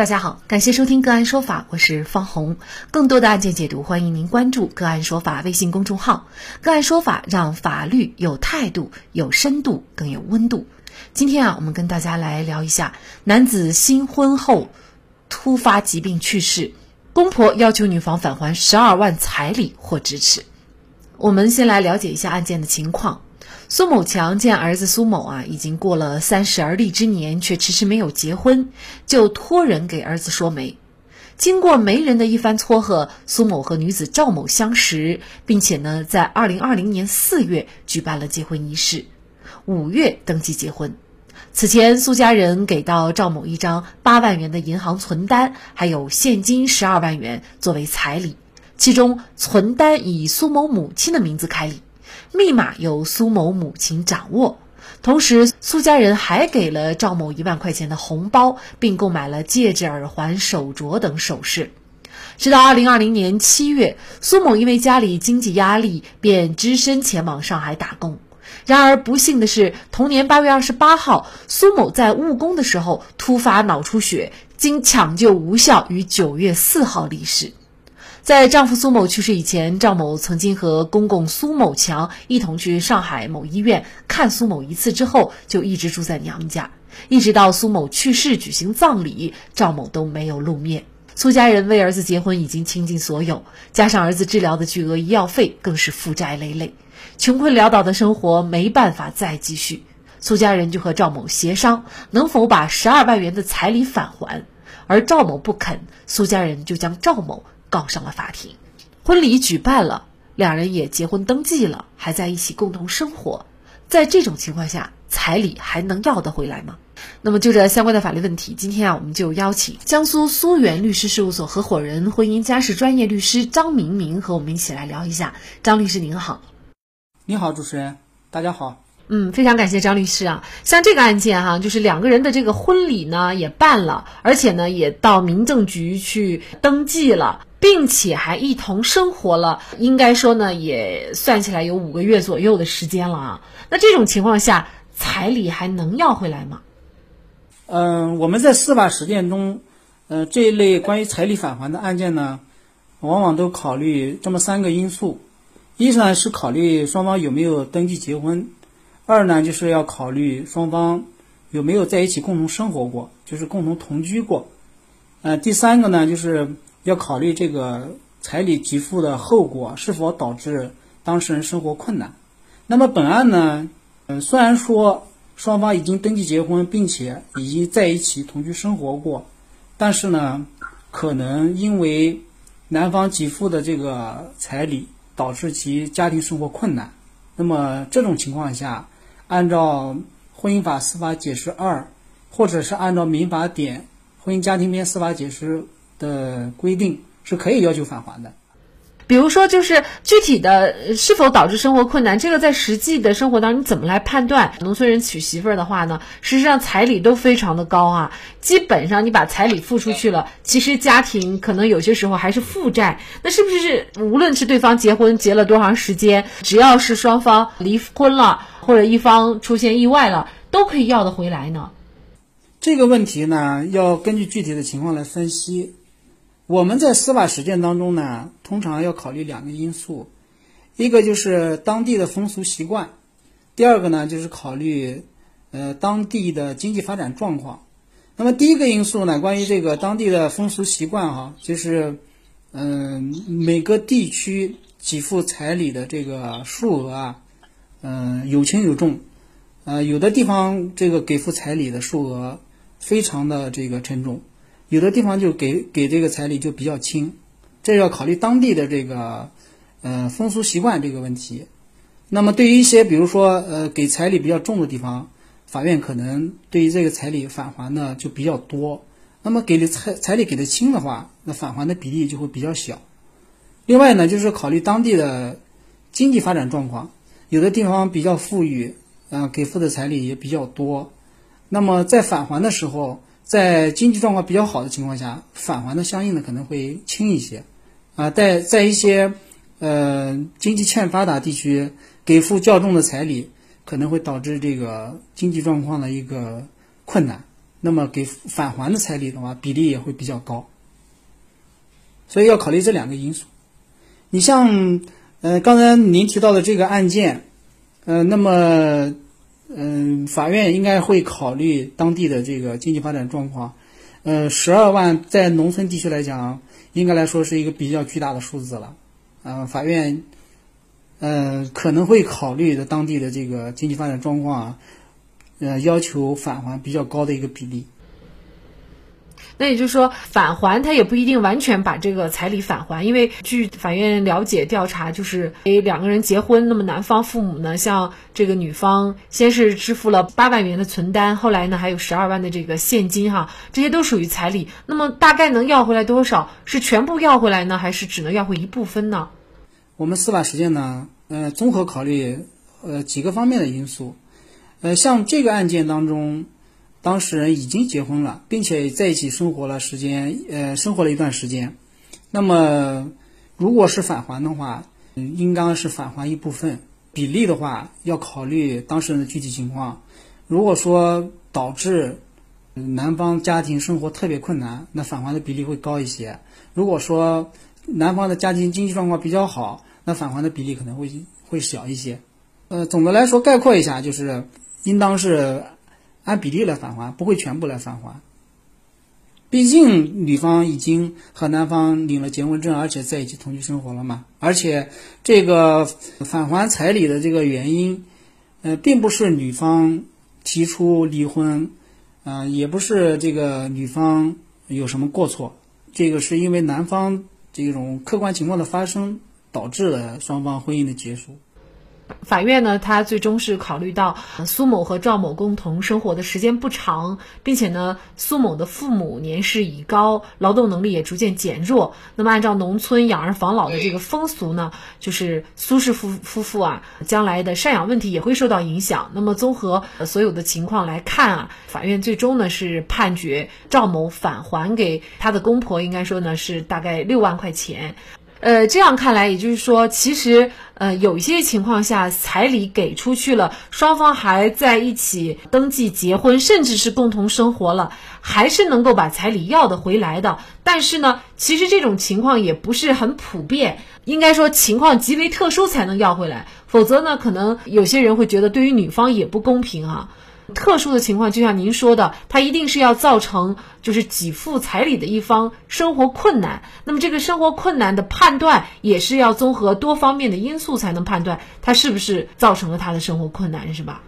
大家好，感谢收听个案说法，我是方红。更多的案件解读，欢迎您关注个案说法微信公众号。个案说法让法律有态度、有深度、更有温度。今天啊，我们跟大家来聊一下男子新婚后突发疾病去世，公婆要求女方返还十二万彩礼或支持。我们先来了解一下案件的情况。苏某强见儿子苏某啊，已经过了三十而立之年，却迟迟没有结婚，就托人给儿子说媒。经过媒人的一番撮合，苏某和女子赵某相识，并且呢，在二零二零年四月举办了结婚仪式，五月登记结婚。此前，苏家人给到赵某一张八万元的银行存单，还有现金十二万元作为彩礼，其中存单以苏某母亲的名字开立。密码由苏某母亲掌握，同时苏家人还给了赵某一万块钱的红包，并购买了戒指、耳环、手镯等首饰。直到二零二零年七月，苏某因为家里经济压力，便只身前往上海打工。然而不幸的是，同年八月二十八号，苏某在务工的时候突发脑出血，经抢救无效，于九月四号离世。在丈夫苏某去世以前，赵某曾经和公公苏某强一同去上海某医院看苏某一次，之后就一直住在娘家，一直到苏某去世举行葬礼，赵某都没有露面。苏家人为儿子结婚已经倾尽所有，加上儿子治疗的巨额医药费，更是负债累累，穷困潦倒的生活没办法再继续。苏家人就和赵某协商，能否把十二万元的彩礼返还，而赵某不肯，苏家人就将赵某。告上了法庭，婚礼举办了，两人也结婚登记了，还在一起共同生活。在这种情况下，彩礼还能要得回来吗？那么就这相关的法律问题，今天啊，我们就邀请江苏苏源律师事务所合伙人、婚姻家事专业律师张明明和我们一起来聊一下。张律师您好，你好，主持人，大家好。嗯，非常感谢张律师啊。像这个案件哈，就是两个人的这个婚礼呢也办了，而且呢也到民政局去登记了。并且还一同生活了，应该说呢，也算起来有五个月左右的时间了啊。那这种情况下，彩礼还能要回来吗？嗯，我们在司法实践中，呃，这一类关于彩礼返还的案件呢，往往都考虑这么三个因素：一呢是考虑双方有没有登记结婚；二呢就是要考虑双方有没有在一起共同生活过，就是共同同居过；呃，第三个呢就是。要考虑这个彩礼给付的后果是否导致当事人生活困难。那么本案呢，嗯，虽然说双方已经登记结婚，并且已经在一起同居生活过，但是呢，可能因为男方给付的这个彩礼导致其家庭生活困难。那么这种情况下，按照《婚姻法司法解释二》，或者是按照《民法典婚姻家庭编司法解释》。的规定是可以要求返还的，比如说，就是具体的是否导致生活困难，这个在实际的生活当中你怎么来判断？农村人娶媳妇儿的话呢，事实上彩礼都非常的高啊，基本上你把彩礼付出去了，其实家庭可能有些时候还是负债。那是不是无论是对方结婚结了多长时间，只要是双方离婚了或者一方出现意外了，都可以要得回来呢？这个问题呢，要根据具体的情况来分析。我们在司法实践当中呢，通常要考虑两个因素，一个就是当地的风俗习惯，第二个呢就是考虑呃当地的经济发展状况。那么第一个因素呢，关于这个当地的风俗习惯哈，就是嗯每个地区给付彩礼的这个数额啊，嗯有轻有重，呃有的地方这个给付彩礼的数额非常的这个沉重。有的地方就给给这个彩礼就比较轻，这要考虑当地的这个呃风俗习惯这个问题。那么对于一些比如说呃给彩礼比较重的地方，法院可能对于这个彩礼返还呢就比较多。那么给的彩彩礼给的轻的话，那返还的比例就会比较小。另外呢，就是考虑当地的经济发展状况，有的地方比较富裕，嗯，给付的彩礼也比较多。那么在返还的时候。在经济状况比较好的情况下，返还的相应的可能会轻一些，啊，在在一些呃经济欠发达地区，给付较重的彩礼，可能会导致这个经济状况的一个困难，那么给返还的彩礼的话，比例也会比较高。所以要考虑这两个因素。你像，呃，刚才您提到的这个案件，呃，那么，嗯，法院应该会考虑当地的这个经济发展状况。呃，十二万在农村地区来讲，应该来说是一个比较巨大的数字了。嗯，法院，呃，可能会考虑的当地的这个经济发展状况啊，呃，要求返还比较高的一个比例。那也就是说，返还他也不一定完全把这个彩礼返还，因为据法院了解调查，就是诶两个人结婚，那么男方父母呢，向这个女方先是支付了八万元的存单，后来呢还有十二万的这个现金哈，这些都属于彩礼。那么大概能要回来多少？是全部要回来呢，还是只能要回一部分呢？我们司法实践呢，呃，综合考虑呃几个方面的因素，呃，像这个案件当中。当事人已经结婚了，并且在一起生活了时间，呃，生活了一段时间。那么，如果是返还的话，应当是返还一部分。比例的话，要考虑当事人的具体情况。如果说导致男方家庭生活特别困难，那返还的比例会高一些。如果说男方的家庭经济状况比较好，那返还的比例可能会会小一些。呃，总的来说，概括一下就是，应当是。按比例来返还，不会全部来返还。毕竟女方已经和男方领了结婚证，而且在一起同居生活了嘛。而且这个返还彩礼的这个原因，呃，并不是女方提出离婚，嗯，也不是这个女方有什么过错，这个是因为男方这种客观情况的发生，导致了双方婚姻的结束。法院呢，他最终是考虑到苏某和赵某共同生活的时间不长，并且呢，苏某的父母年事已高，劳动能力也逐渐减弱。那么，按照农村养儿防老的这个风俗呢，就是苏氏夫夫妇啊，将来的赡养问题也会受到影响。那么，综合所有的情况来看啊，法院最终呢是判决赵某返还给他的公婆，应该说呢是大概六万块钱。呃，这样看来，也就是说，其实，呃，有一些情况下，彩礼给出去了，双方还在一起登记结婚，甚至是共同生活了，还是能够把彩礼要得回来的。但是呢，其实这种情况也不是很普遍，应该说情况极为特殊才能要回来，否则呢，可能有些人会觉得对于女方也不公平啊。特殊的情况，就像您说的，他一定是要造成就是给付彩礼的一方生活困难。那么这个生活困难的判断，也是要综合多方面的因素才能判断他是不是造成了他的生活困难，是吧？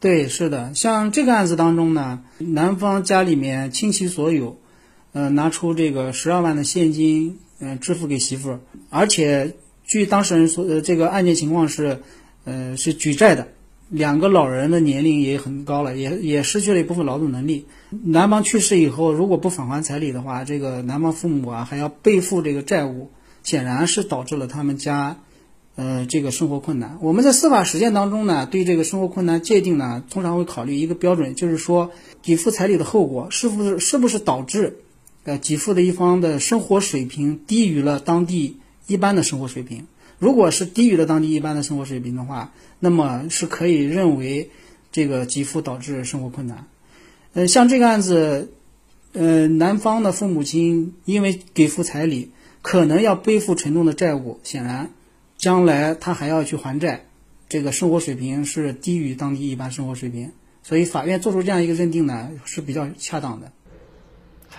对，是的。像这个案子当中呢，男方家里面倾其所有，呃，拿出这个十二万的现金，嗯，支付给媳妇儿，而且据当事人说，呃，这个案件情况是，呃，是举债的。两个老人的年龄也很高了，也也失去了一部分劳动能力。男方去世以后，如果不返还彩礼的话，这个男方父母啊还要背负这个债务，显然是导致了他们家，呃，这个生活困难。我们在司法实践当中呢，对这个生活困难界定呢，通常会考虑一个标准，就是说给付彩礼的后果是不是是不是导致，呃，给付的一方的生活水平低于了当地一般的生活水平。如果是低于了当地一般的生活水平的话，那么是可以认为这个给付导致生活困难。呃，像这个案子，呃，男方的父母亲因为给付彩礼，可能要背负沉重的债务，显然将来他还要去还债，这个生活水平是低于当地一般生活水平，所以法院做出这样一个认定呢是比较恰当的。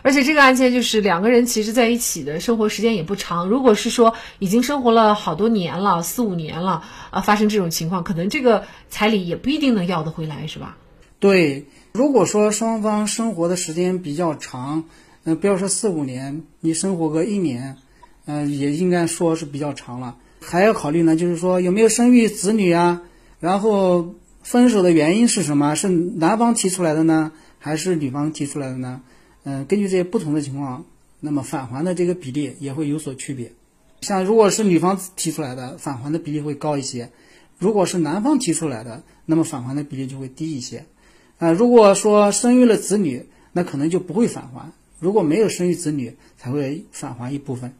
而且这个案件就是两个人其实在一起的生活时间也不长。如果是说已经生活了好多年了，四五年了啊，发生这种情况，可能这个彩礼也不一定能要得回来，是吧？对，如果说双方生活的时间比较长，嗯，不要说四五年，你生活个一年，嗯，也应该说是比较长了。还要考虑呢，就是说有没有生育子女啊？然后分手的原因是什么？是男方提出来的呢，还是女方提出来的呢？嗯，根据这些不同的情况，那么返还的这个比例也会有所区别。像如果是女方提出来的，返还的比例会高一些；如果是男方提出来的，那么返还的比例就会低一些。啊，如果说生育了子女，那可能就不会返还；如果没有生育子女，才会返还一部分。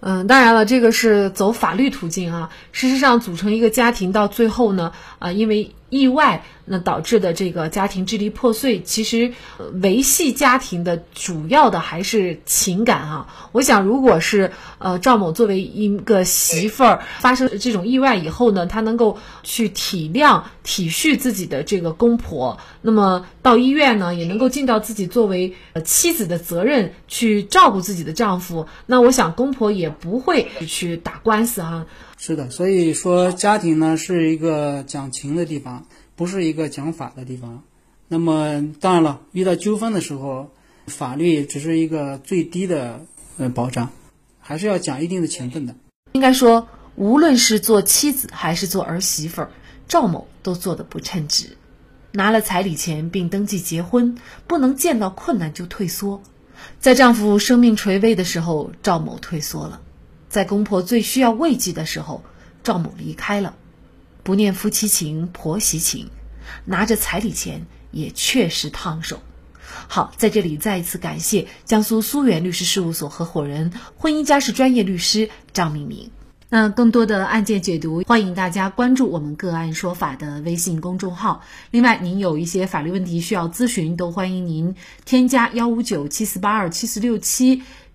嗯，当然了，这个是走法律途径啊。事实上，组成一个家庭到最后呢，啊，因为意外，那导致的这个家庭支离破碎，其实维系家庭的主要的还是情感啊。我想，如果是呃赵某作为一个媳妇儿，发生这种意外以后呢，她能够去体谅、体恤自己的这个公婆，那么到医院呢，也能够尽到自己作为妻子的责任，去照顾自己的丈夫。那我想，公婆也不会去打官司哈。是的，所以说家庭呢是一个讲情的地方，不是一个讲法的地方。那么当然了，遇到纠纷的时候，法律只是一个最低的呃保障，还是要讲一定的情分的。应该说，无论是做妻子还是做儿媳妇儿，赵某都做得不称职。拿了彩礼钱并登记结婚，不能见到困难就退缩，在丈夫生命垂危的时候，赵某退缩了。在公婆最需要慰藉的时候，赵某离开了，不念夫妻情、婆媳情，拿着彩礼钱也确实烫手。好，在这里再一次感谢江苏苏源律师事务所合伙人、婚姻家事专业律师张明明。那更多的案件解读，欢迎大家关注我们“个案说法”的微信公众号。另外，您有一些法律问题需要咨询，都欢迎您添加幺五九七四八二七四六七